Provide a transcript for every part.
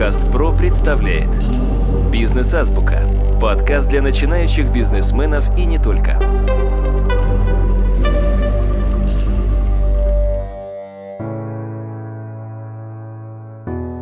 Подкаст ПРО представляет Бизнес-азбука. Подкаст для начинающих бизнесменов и не только.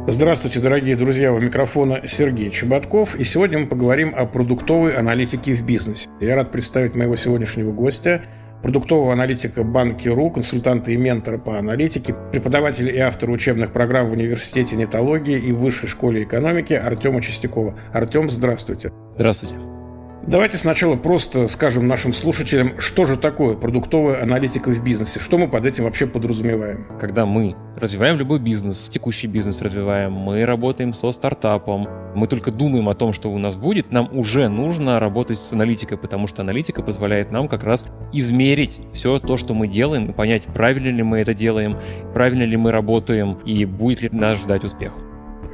Здравствуйте, дорогие друзья, у микрофона Сергей Чеботков, и сегодня мы поговорим о продуктовой аналитике в бизнесе. Я рад представить моего сегодняшнего гостя, продуктового аналитика Банки.ру, консультанта и ментора по аналитике, преподавателя и автора учебных программ в Университете нетологии и Высшей школе экономики Артема Чистякова. Артем, здравствуйте. Здравствуйте. Давайте сначала просто скажем нашим слушателям, что же такое продуктовая аналитика в бизнесе, что мы под этим вообще подразумеваем. Когда мы развиваем любой бизнес, текущий бизнес развиваем, мы работаем со стартапом, мы только думаем о том, что у нас будет, нам уже нужно работать с аналитикой, потому что аналитика позволяет нам как раз измерить все то, что мы делаем, и понять, правильно ли мы это делаем, правильно ли мы работаем, и будет ли нас ждать успех.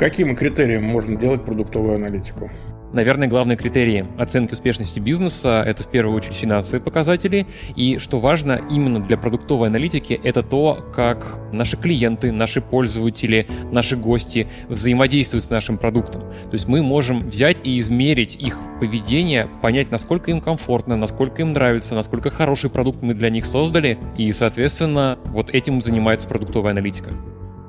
Каким критериям можно делать продуктовую аналитику? Наверное, главные критерии оценки успешности бизнеса — это в первую очередь финансовые показатели. И что важно именно для продуктовой аналитики, это то, как наши клиенты, наши пользователи, наши гости взаимодействуют с нашим продуктом. То есть мы можем взять и измерить их поведение, понять, насколько им комфортно, насколько им нравится, насколько хороший продукт мы для них создали. И, соответственно, вот этим занимается продуктовая аналитика.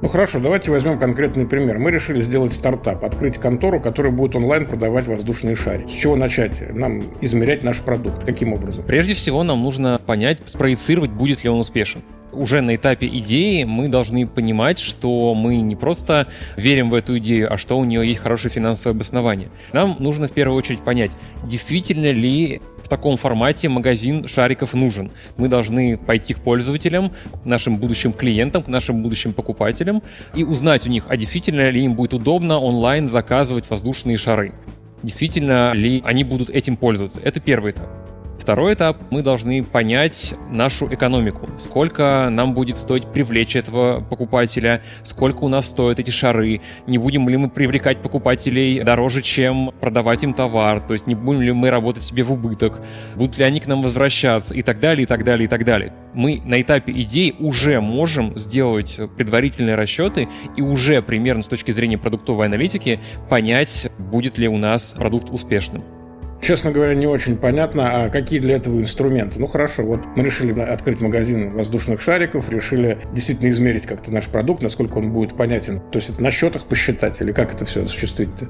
Ну хорошо, давайте возьмем конкретный пример. Мы решили сделать стартап, открыть контору, которая будет онлайн продавать воздушные шарики. С чего начать? Нам измерять наш продукт. Каким образом? Прежде всего, нам нужно понять, спроецировать, будет ли он успешен уже на этапе идеи мы должны понимать, что мы не просто верим в эту идею, а что у нее есть хорошее финансовое обоснование. Нам нужно в первую очередь понять, действительно ли в таком формате магазин шариков нужен. Мы должны пойти к пользователям, нашим будущим клиентам, к нашим будущим покупателям и узнать у них, а действительно ли им будет удобно онлайн заказывать воздушные шары. Действительно ли они будут этим пользоваться. Это первый этап. Второй этап, мы должны понять нашу экономику. Сколько нам будет стоить привлечь этого покупателя, сколько у нас стоят эти шары, не будем ли мы привлекать покупателей дороже, чем продавать им товар, то есть не будем ли мы работать себе в убыток, будут ли они к нам возвращаться и так далее, и так далее, и так далее. Мы на этапе идей уже можем сделать предварительные расчеты и уже примерно с точки зрения продуктовой аналитики понять, будет ли у нас продукт успешным. Честно говоря, не очень понятно, а какие для этого инструменты. Ну хорошо, вот мы решили открыть магазин воздушных шариков, решили действительно измерить как-то наш продукт, насколько он будет понятен. То есть это на счетах посчитать или как это все осуществить-то?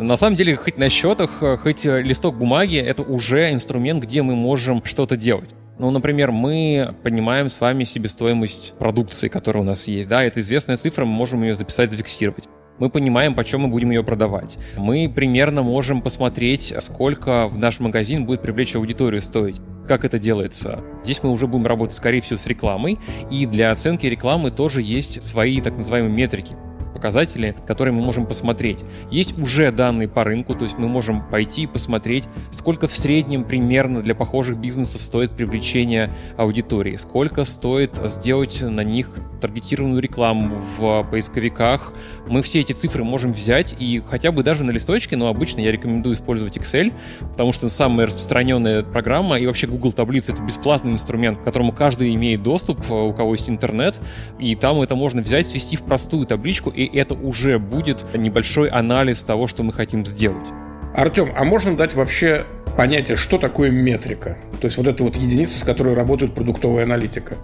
На самом деле, хоть на счетах, хоть листок бумаги, это уже инструмент, где мы можем что-то делать. Ну, например, мы понимаем с вами себестоимость продукции, которая у нас есть. Да, это известная цифра, мы можем ее записать, зафиксировать. Мы понимаем, почем мы будем ее продавать. Мы примерно можем посмотреть, сколько в наш магазин будет привлечь аудиторию стоить. Как это делается? Здесь мы уже будем работать, скорее всего, с рекламой. И для оценки рекламы тоже есть свои так называемые метрики показатели, которые мы можем посмотреть. Есть уже данные по рынку, то есть мы можем пойти и посмотреть, сколько в среднем примерно для похожих бизнесов стоит привлечение аудитории, сколько стоит сделать на них таргетированную рекламу в поисковиках. Мы все эти цифры можем взять и хотя бы даже на листочке, но обычно я рекомендую использовать Excel, потому что самая распространенная программа и вообще Google таблицы это бесплатный инструмент, к которому каждый имеет доступ, у кого есть интернет, и там это можно взять, свести в простую табличку, и это уже будет небольшой анализ того, что мы хотим сделать. Артем, а можно дать вообще понятие, что такое метрика? То есть вот это вот единица, с которой работает продуктовая аналитика.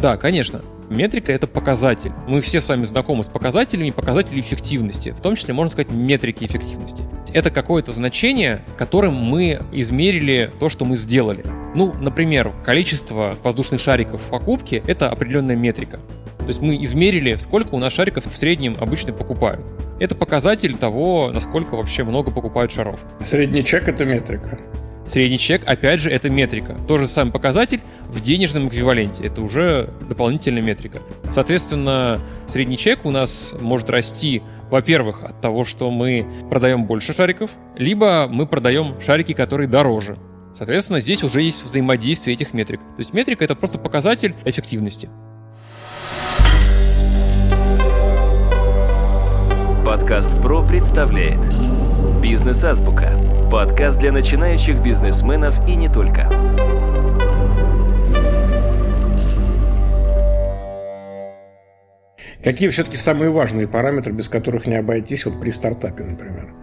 Да, конечно. Метрика — это показатель. Мы все с вами знакомы с показателями, показатели эффективности, в том числе, можно сказать, метрики эффективности. Это какое-то значение, которым мы измерили то, что мы сделали. Ну, например, количество воздушных шариков в покупке — это определенная метрика. То есть мы измерили, сколько у нас шариков в среднем обычно покупают. Это показатель того, насколько вообще много покупают шаров. Средний чек — это метрика. Средний чек, опять же, это метрика. Тот же самый показатель в денежном эквиваленте. Это уже дополнительная метрика. Соответственно, средний чек у нас может расти, во-первых, от того, что мы продаем больше шариков, либо мы продаем шарики, которые дороже. Соответственно, здесь уже есть взаимодействие этих метрик. То есть метрика — это просто показатель эффективности. Подкаст ПРО представляет Бизнес-азбука. Подкаст для начинающих бизнесменов и не только. Какие все-таки самые важные параметры, без которых не обойтись вот при стартапе, например?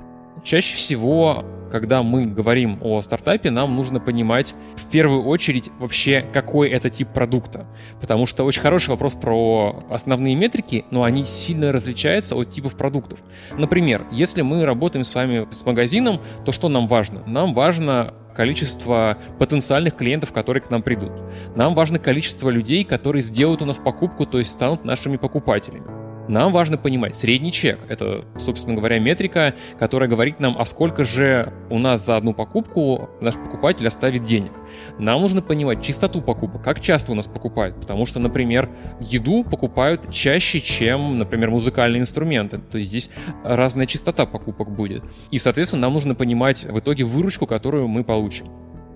Чаще всего когда мы говорим о стартапе, нам нужно понимать в первую очередь вообще, какой это тип продукта. Потому что очень хороший вопрос про основные метрики, но они сильно различаются от типов продуктов. Например, если мы работаем с вами с магазином, то что нам важно? Нам важно количество потенциальных клиентов, которые к нам придут. Нам важно количество людей, которые сделают у нас покупку, то есть станут нашими покупателями. Нам важно понимать средний чек. Это, собственно говоря, метрика, которая говорит нам, а сколько же у нас за одну покупку наш покупатель оставит денег. Нам нужно понимать чистоту покупок, как часто у нас покупают. Потому что, например, еду покупают чаще, чем, например, музыкальные инструменты. То есть здесь разная частота покупок будет. И, соответственно, нам нужно понимать в итоге выручку, которую мы получим.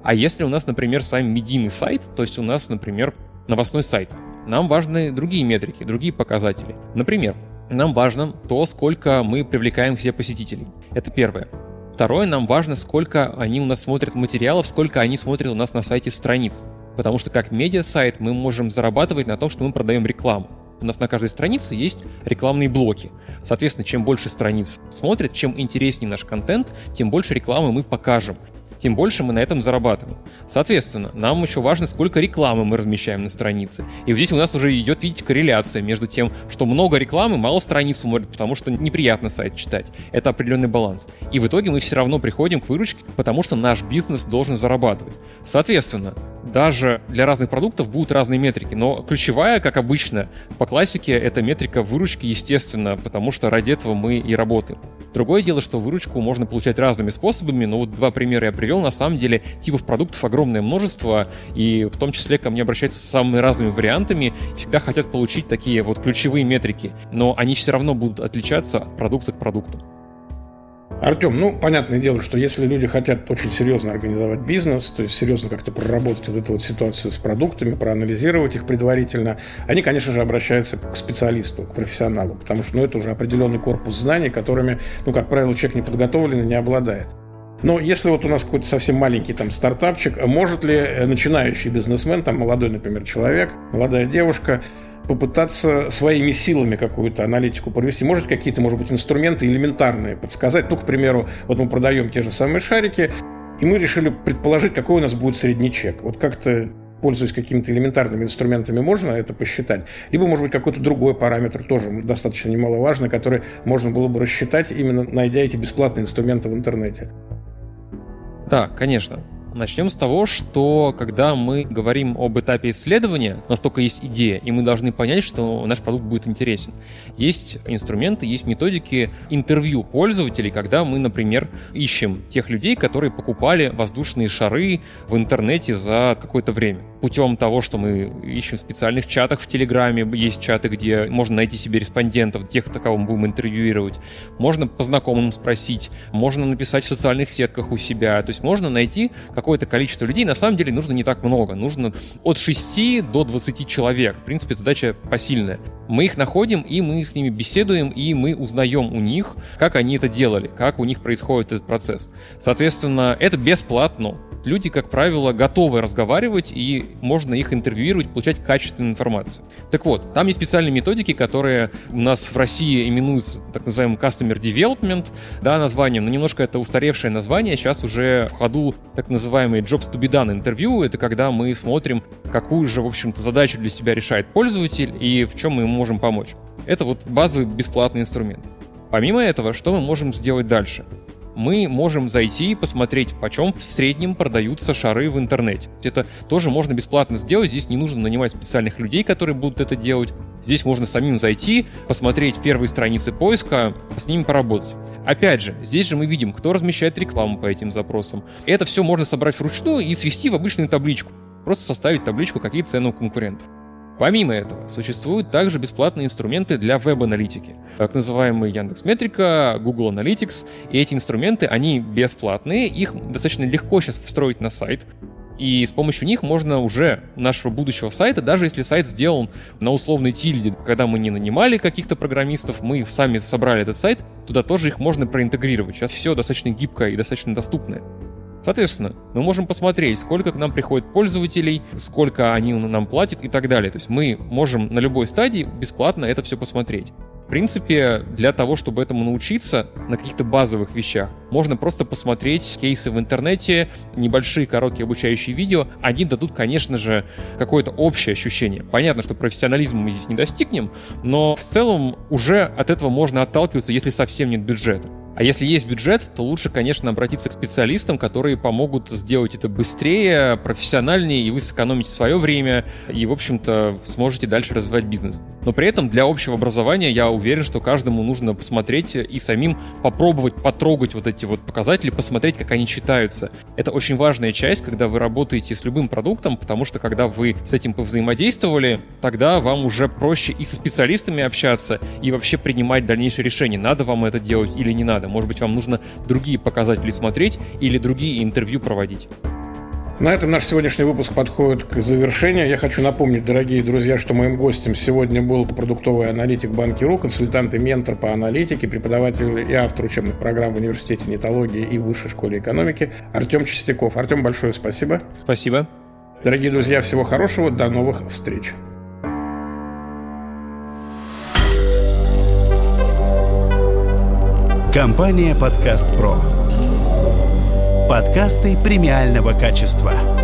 А если у нас, например, с вами медийный сайт, то есть у нас, например, новостной сайт, нам важны другие метрики, другие показатели. Например, нам важно то, сколько мы привлекаем к себе посетителей. Это первое. Второе, нам важно, сколько они у нас смотрят материалов, сколько они смотрят у нас на сайте страниц. Потому что как медиа-сайт мы можем зарабатывать на том, что мы продаем рекламу. У нас на каждой странице есть рекламные блоки. Соответственно, чем больше страниц смотрят, чем интереснее наш контент, тем больше рекламы мы покажем тем больше мы на этом зарабатываем. Соответственно, нам еще важно, сколько рекламы мы размещаем на странице. И вот здесь у нас уже идет, видите, корреляция между тем, что много рекламы, мало страниц смотрят, потому что неприятно сайт читать. Это определенный баланс. И в итоге мы все равно приходим к выручке, потому что наш бизнес должен зарабатывать. Соответственно, даже для разных продуктов будут разные метрики, но ключевая, как обычно, по классике, это метрика выручки, естественно, потому что ради этого мы и работаем. Другое дело, что выручку можно получать разными способами, но вот два примера я привел. На самом деле типов продуктов огромное множество, и в том числе ко мне обращаются с самыми разными вариантами, всегда хотят получить такие вот ключевые метрики, но они все равно будут отличаться от продукта к продукту. Артем, ну, понятное дело, что если люди хотят очень серьезно организовать бизнес, то есть серьезно как-то проработать вот эту вот ситуацию с продуктами, проанализировать их предварительно, они, конечно же, обращаются к специалисту, к профессионалу, потому что ну, это уже определенный корпус знаний, которыми, ну, как правило, человек неподготовленный не обладает. Но если вот у нас какой-то совсем маленький там стартапчик, может ли начинающий бизнесмен, там молодой, например, человек, молодая девушка, попытаться своими силами какую-то аналитику провести. Может, какие-то, может быть, инструменты элементарные подсказать. Ну, к примеру, вот мы продаем те же самые шарики, и мы решили предположить, какой у нас будет средний чек. Вот как-то пользуясь какими-то элементарными инструментами, можно это посчитать. Либо, может быть, какой-то другой параметр, тоже достаточно немаловажный, который можно было бы рассчитать, именно найдя эти бесплатные инструменты в интернете. Да, конечно. Начнем с того, что когда мы говорим об этапе исследования, у нас только есть идея, и мы должны понять, что наш продукт будет интересен. Есть инструменты, есть методики интервью пользователей, когда мы, например, ищем тех людей, которые покупали воздушные шары в интернете за какое-то время. Путем того, что мы ищем в специальных чатах в Телеграме, есть чаты, где можно найти себе респондентов, тех, кого мы будем интервьюировать. Можно по знакомым спросить, можно написать в социальных сетках у себя. То есть можно найти какое-то количество людей, на самом деле нужно не так много. Нужно от 6 до 20 человек. В принципе, задача посильная. Мы их находим, и мы с ними беседуем, и мы узнаем у них, как они это делали, как у них происходит этот процесс. Соответственно, это бесплатно люди, как правило, готовы разговаривать, и можно их интервьюировать, получать качественную информацию. Так вот, там есть специальные методики, которые у нас в России именуются так называемым Customer Development, да, названием, но немножко это устаревшее название, сейчас уже в ходу так называемый Jobs to be done интервью, это когда мы смотрим, какую же, в общем-то, задачу для себя решает пользователь и в чем мы ему можем помочь. Это вот базовый бесплатный инструмент. Помимо этого, что мы можем сделать дальше? Мы можем зайти и посмотреть, почем в среднем продаются шары в интернете. Это тоже можно бесплатно сделать, здесь не нужно нанимать специальных людей, которые будут это делать. Здесь можно самим зайти, посмотреть первые страницы поиска, с ними поработать. Опять же, здесь же мы видим, кто размещает рекламу по этим запросам. Это все можно собрать вручную и свести в обычную табличку. Просто составить табличку, какие цены у конкурентов. Помимо этого, существуют также бесплатные инструменты для веб-аналитики, так называемые Яндекс Метрика, Google Analytics. И эти инструменты, они бесплатные, их достаточно легко сейчас встроить на сайт. И с помощью них можно уже нашего будущего сайта, даже если сайт сделан на условной тильде, когда мы не нанимали каких-то программистов, мы сами собрали этот сайт, туда тоже их можно проинтегрировать. Сейчас все достаточно гибкое и достаточно доступное. Соответственно, мы можем посмотреть, сколько к нам приходит пользователей, сколько они нам платят и так далее. То есть мы можем на любой стадии бесплатно это все посмотреть принципе, для того, чтобы этому научиться на каких-то базовых вещах, можно просто посмотреть кейсы в интернете, небольшие короткие обучающие видео. Они дадут, конечно же, какое-то общее ощущение. Понятно, что профессионализма мы здесь не достигнем, но в целом уже от этого можно отталкиваться, если совсем нет бюджета. А если есть бюджет, то лучше, конечно, обратиться к специалистам, которые помогут сделать это быстрее, профессиональнее, и вы сэкономите свое время, и, в общем-то, сможете дальше развивать бизнес. Но при этом для общего образования я уверен, что каждому нужно посмотреть и самим попробовать потрогать вот эти вот показатели, посмотреть, как они читаются. Это очень важная часть, когда вы работаете с любым продуктом, потому что когда вы с этим повзаимодействовали, тогда вам уже проще и со специалистами общаться, и вообще принимать дальнейшие решения, надо вам это делать или не надо. Может быть, вам нужно другие показатели смотреть или другие интервью проводить. На этом наш сегодняшний выпуск подходит к завершению. Я хочу напомнить, дорогие друзья, что моим гостем сегодня был продуктовый аналитик Банки.ру, консультант и ментор по аналитике, преподаватель и автор учебных программ в Университете нетологии и Высшей школе экономики Артем Чистяков. Артем, большое спасибо. Спасибо. Дорогие друзья, всего хорошего, до новых встреч. Компания «Подкаст Про». Подкасты премиального качества.